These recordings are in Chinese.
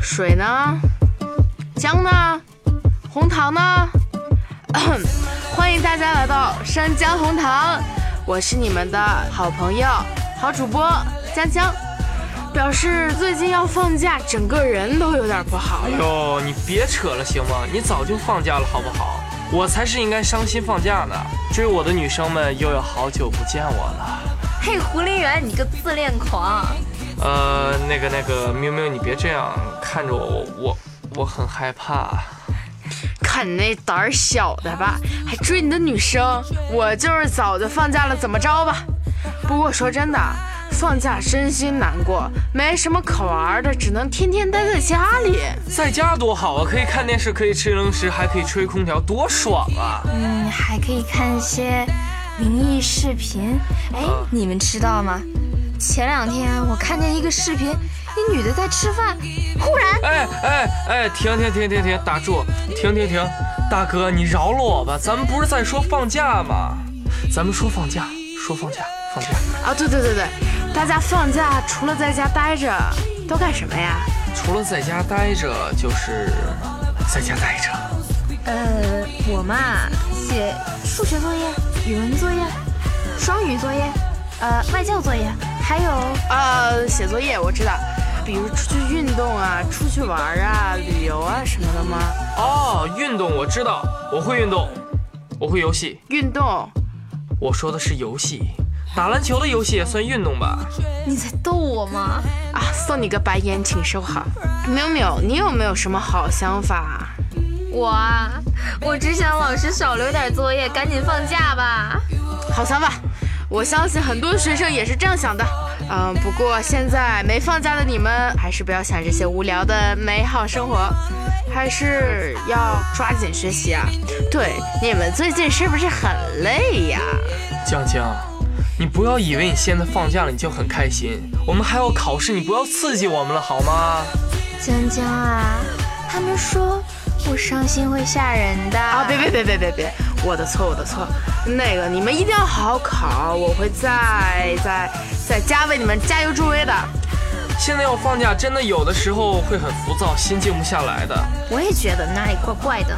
水呢？姜呢？红糖呢？欢迎大家来到山姜红糖，我是你们的好朋友、好主播江江。表示最近要放假，整个人都有点不好了。哎呦，你别扯了行吗？你早就放假了好不好？我才是应该伤心放假呢。追我的女生们又有好久不见我了。嘿，胡林园，你个自恋狂！呃，那个那个，喵喵，你别这样看着我，我我很害怕。看你那胆儿小的吧，还追你的女生。我就是早就放假了，怎么着吧？不过说真的。放假真心难过，没什么可玩的，只能天天待在家里。在家多好啊，可以看电视，可以吃零食，还可以吹空调，多爽啊！嗯，还可以看一些灵异视频。哎，你们知道吗？前两天我看见一个视频，一女的在吃饭，忽然……哎哎哎，停停停停停，打住！停停停，大哥，你饶了我吧，咱们不是在说放假吗？咱们说放假，说放假，放假啊！对对对对。大家放假除了在家待着，都干什么呀？除了在家待着，就是在家待着。呃，我嘛，写数学作业、语文作业、双语作业，呃，外教作业，还有呃，写作业。我知道，比如出去运动啊，出去玩啊，旅游啊什么的吗？哦，运动我知道，我会运动，我会游戏。运动？我说的是游戏。打篮球的游戏也算运动吧？你在逗我吗？啊，送你个白眼，请收好。淼淼，你有没有什么好想法？我啊，我只想老师少留点作业，赶紧放假吧。好想法，我相信很多学生也是这样想的。嗯，不过现在没放假的你们，还是不要想这些无聊的美好生活，还是要抓紧学习啊。对，你们最近是不是很累呀？江江。你不要以为你现在放假了你就很开心，我们还要考试，你不要刺激我们了好吗？江江啊，他们说我伤心会吓人的啊！别别别别别别，我的错我的错，那个你们一定要好好考，我会再再再加为你们加油助威的。现在要放假，真的有的时候会很浮躁，心静不下来的。我也觉得哪里怪怪的。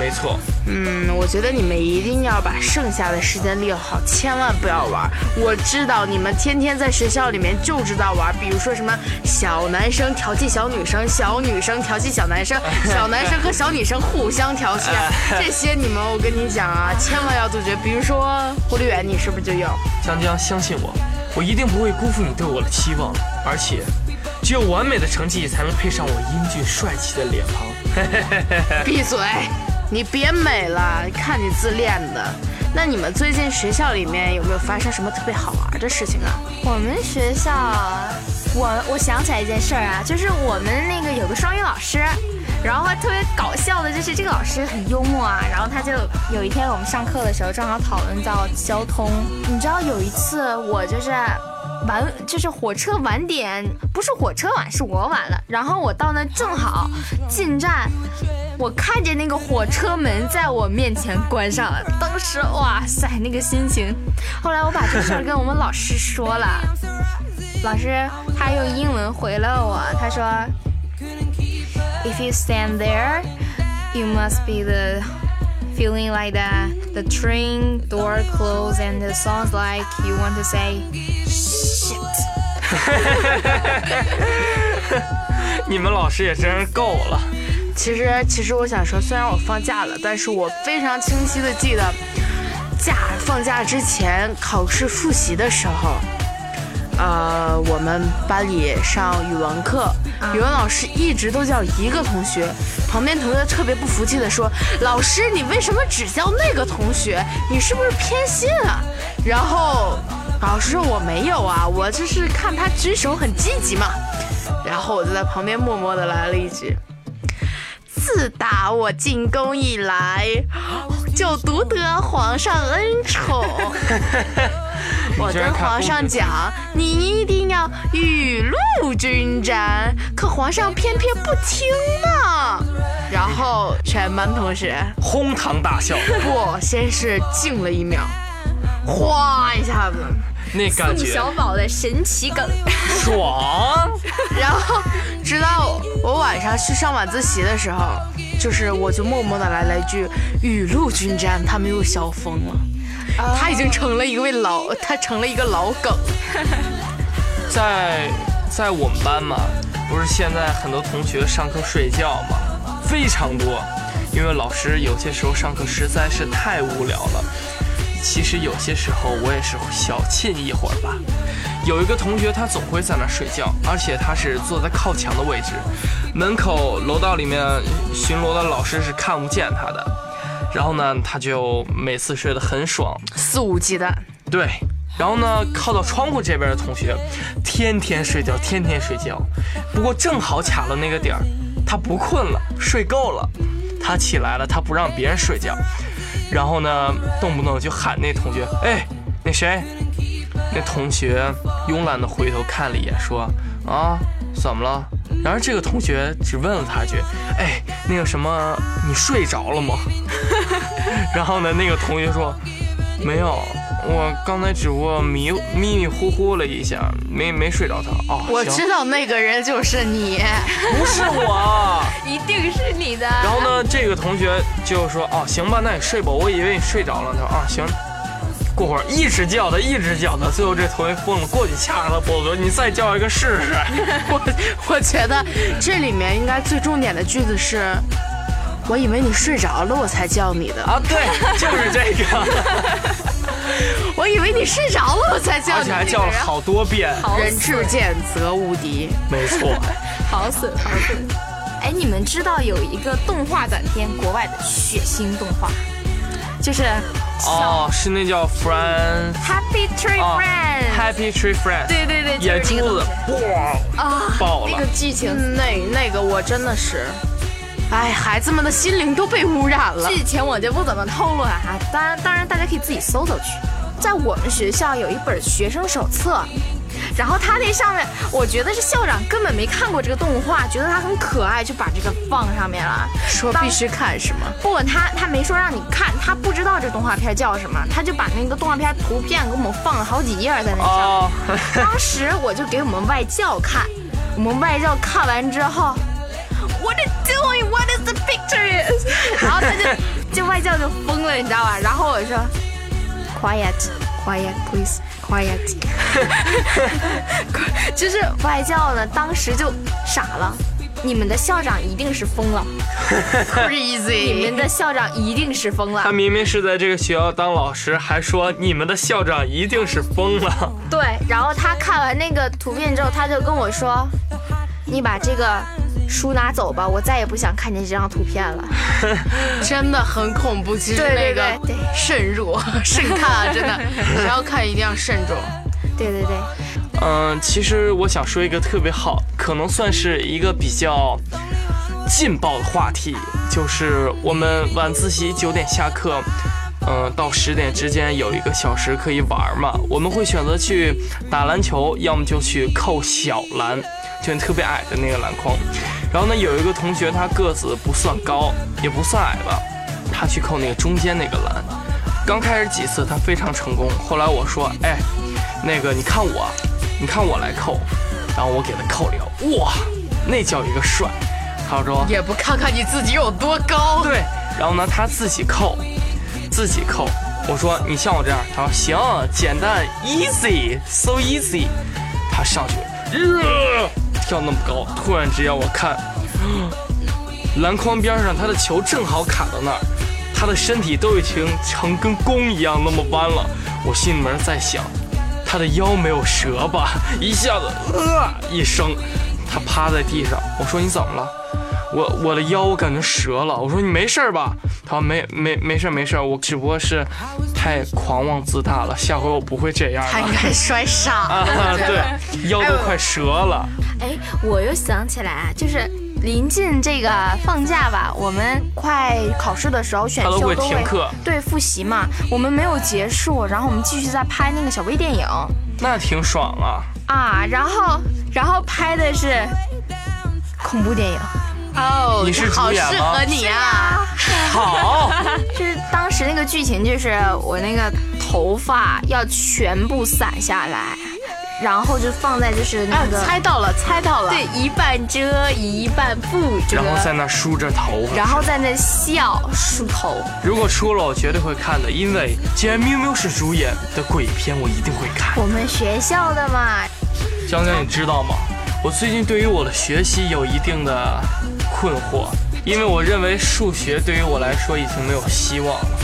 没错。嗯，我觉得你们一定要把剩下的时间利用好，千万不要玩。我知道你们天天在学校里面就知道玩，比如说什么小男生调戏小女生，小女生调戏小男生，小男生和小女生互相调戏，这些你们我跟你讲啊，千万要杜绝。比如说狐狸园，你是不是就有？江江，相信我。我一定不会辜负你对我的期望，而且只有完美的成绩才能配上我英俊帅气的脸庞。闭嘴！你别美了，看你自恋的。那你们最近学校里面有没有发生什么特别好玩的事情啊？我们学校，我我想起来一件事儿啊，就是我们那个有个双语老师。然后特别搞笑的就是这个老师很幽默啊，然后他就有一天我们上课的时候正好讨论到交通，你知道有一次我就是晚就是火车晚点，不是火车晚是我晚了，然后我到那正好进站，我看见那个火车门在我面前关上了，当时哇塞那个心情，后来我把这事儿跟我们老师说了，老师他用英文回了我，他说。If you stand there, you must be the feeling like that. The train door closed and the sounds like you want to say shit. 你们老师也真是够了。其实，其实我想说，虽然我放假了，但是我非常清晰的记得，假放假之前考试复习的时候。呃，我们班里上语文课，语文老师一直都叫一个同学，旁边同学特别不服气的说：“老师，你为什么只叫那个同学？你是不是偏心啊？”然后老师说：“我没有啊，我就是看他举手很积极嘛。”然后我就在旁边默默的来了一句：“自打我进宫以来，就独得皇上恩宠。”我跟皇上讲，你一定要雨露均沾，可皇上偏偏不听呢。然后后，全班同学哄堂大笑，不先是静了一秒，哗一下子，那感觉宋小宝的神奇梗，爽。直到我晚上去上晚自习的时候，就是我就默默的来了一句“雨露均沾”，他们又笑疯了。他已经成了一位老，他成了一个老梗。在在我们班嘛，不是现在很多同学上课睡觉嘛，非常多，因为老师有些时候上课实在是太无聊了。其实有些时候我也是小憩一会儿吧。有一个同学他总会在那儿睡觉，而且他是坐在靠墙的位置，门口楼道里面巡逻的老师是看不见他的。然后呢，他就每次睡得很爽，肆无忌惮。对，然后呢，靠到窗户这边的同学，天天睡觉，天天睡觉。不过正好卡了那个点儿，他不困了，睡够了，他起来了，他不让别人睡觉，然后呢，动不动就喊那同学，哎，那谁？那同学慵懒的回头看了一眼，说，啊，怎么了？然而这个同学只问了他一句，哎，那个什么，你睡着了吗？然后呢，那个同学说，没有。我刚才只不过迷迷迷糊糊了一下，没没睡着他。哦，我知道那个人就是你。不是我。一定是你的。然后呢，这个同学就说：“哦，行吧，那你睡吧。”我以为你睡着了。他说：“啊，行。”过会儿一直叫他，一直叫他，最后这同学疯了，过去掐着他脖子说：“你再叫一个试试。我我觉得这里面应该最重点的句子是。我以为你睡着了，我才叫你的。啊，对，就是这个。我以为你睡着了，我才叫你。而且还叫了好多遍。人至贱则无敌，没错。好损，好损。哎，你们知道有一个动画短片，国外的血腥动画，就是哦，是那叫 Friends Happy Tree Friends Happy Tree Friends。对对对，眼珠子哇啊爆了。那个剧情，那那个我真的是。哎，孩子们的心灵都被污染了。剧情我就不怎么透露了哈，当然，当然大家可以自己搜搜去。在我们学校有一本学生手册，然后他那上面，我觉得是校长根本没看过这个动画，觉得它很可爱，就把这个放上面了，说必须看是吗？不，他他没说让你看，他不知道这动画片叫什么，他就把那个动画片图片给我们放了好几页在那上。哦、当时我就给我们外教看，我们外教看完之后。What is doing? What is the picture is? 然后他就就外教就疯了，你知道吧？然后我说，Quiet, quiet, please, quiet。就是外教呢，当时就傻了。你们的校长一定是疯了，crazy！你们的校长一定是疯了。他明明是在这个学校当老师，还说你们的校长一定是疯了。对，然后他看完那个图片之后，他就跟我说：“你把这个。”书拿走吧，我再也不想看见这张图片了，真的很恐怖。其实那个慎入慎看啊，真的，只要看一定要慎重。对对对，嗯，其实我想说一个特别好，可能算是一个比较劲爆的话题，就是我们晚自习九点下课，嗯，到十点之间有一个小时可以玩嘛，我们会选择去打篮球，要么就去扣小篮。就特别矮的那个篮筐，然后呢，有一个同学他个子不算高，也不算矮吧，他去扣那个中间那个篮，刚开始几次他非常成功，后来我说，哎，那个你看我，你看我来扣，然后我给他扣了，哇，那叫一个帅，他说也不看看你自己有多高，对，然后呢他自己扣，自己扣，我说你像我这样，他说行，简单，easy，so easy，他上去，呃。跳那么高，突然之间我看，篮筐边上他的球正好卡到那儿，他的身体都已经成跟弓一样那么弯了。我心里面在想，他的腰没有折吧？一下子，呃一声，他趴在地上。我说你怎么了？我我的腰我感觉折了。我说你没事吧？他说没没没事没事，我只不过是太狂妄自大了，下回我不会这样了。他应该摔傻了，对，腰都快折了。哎，我又想起来啊，就是临近这个放假吧，我们快考试的时候，选修都会停课，对，复习嘛。我们没有结束，然后我们继续在拍那个小微电影，那挺爽啊。啊，然后然后拍的是恐怖电影。哦，你是主好适演吗合你啊！好，就是当时那个剧情，就是我那个头发要全部散下来，然后就放在就是那啊个、，猜到了，猜到了。对，一半遮一半不遮，然后在那梳着头发。然后在那笑梳头。如果出了，我绝对会看的，因为既然喵喵是主演的鬼片，我一定会看。我们学校的嘛，江江，你知道吗？我最近对于我的学习有一定的困惑，因为我认为数学对于我来说已经没有希望了。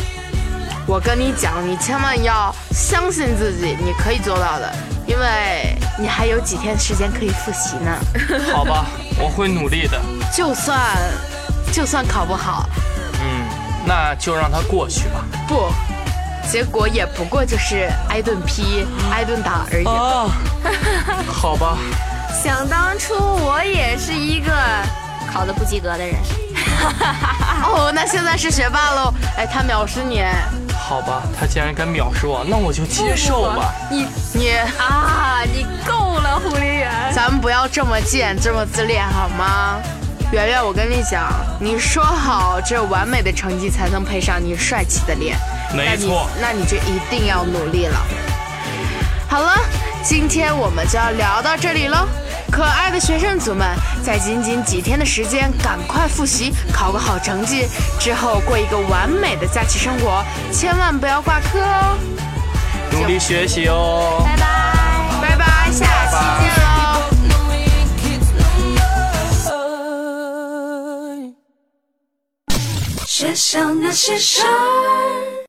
我跟你讲，你千万要相信自己，你可以做到的，因为你还有几天时间可以复习呢。好吧，我会努力的。就算就算考不好，嗯，那就让它过去吧。不，结果也不过就是挨顿批、挨顿打而已。啊，好吧，想当初我也是一个考的不及格的人。哦，那现在是学霸喽。哎，他藐视你，好吧，他既然敢藐视我，那我就接受吧。你你啊，你够了，狐狸人。咱们不要这么贱，这么自恋好吗？圆圆，我跟你讲，你说好，只有完美的成绩才能配上你帅气的脸。没错那你那你就一定要努力了。好了，今天我们就要聊到这里喽。可爱的学生族们，在仅仅几天的时间，赶快复习，考个好成绩，之后过一个完美的假期生活，千万不要挂科哦。努力学习哦。拜拜。拜拜，下期见喽。学校那些事儿。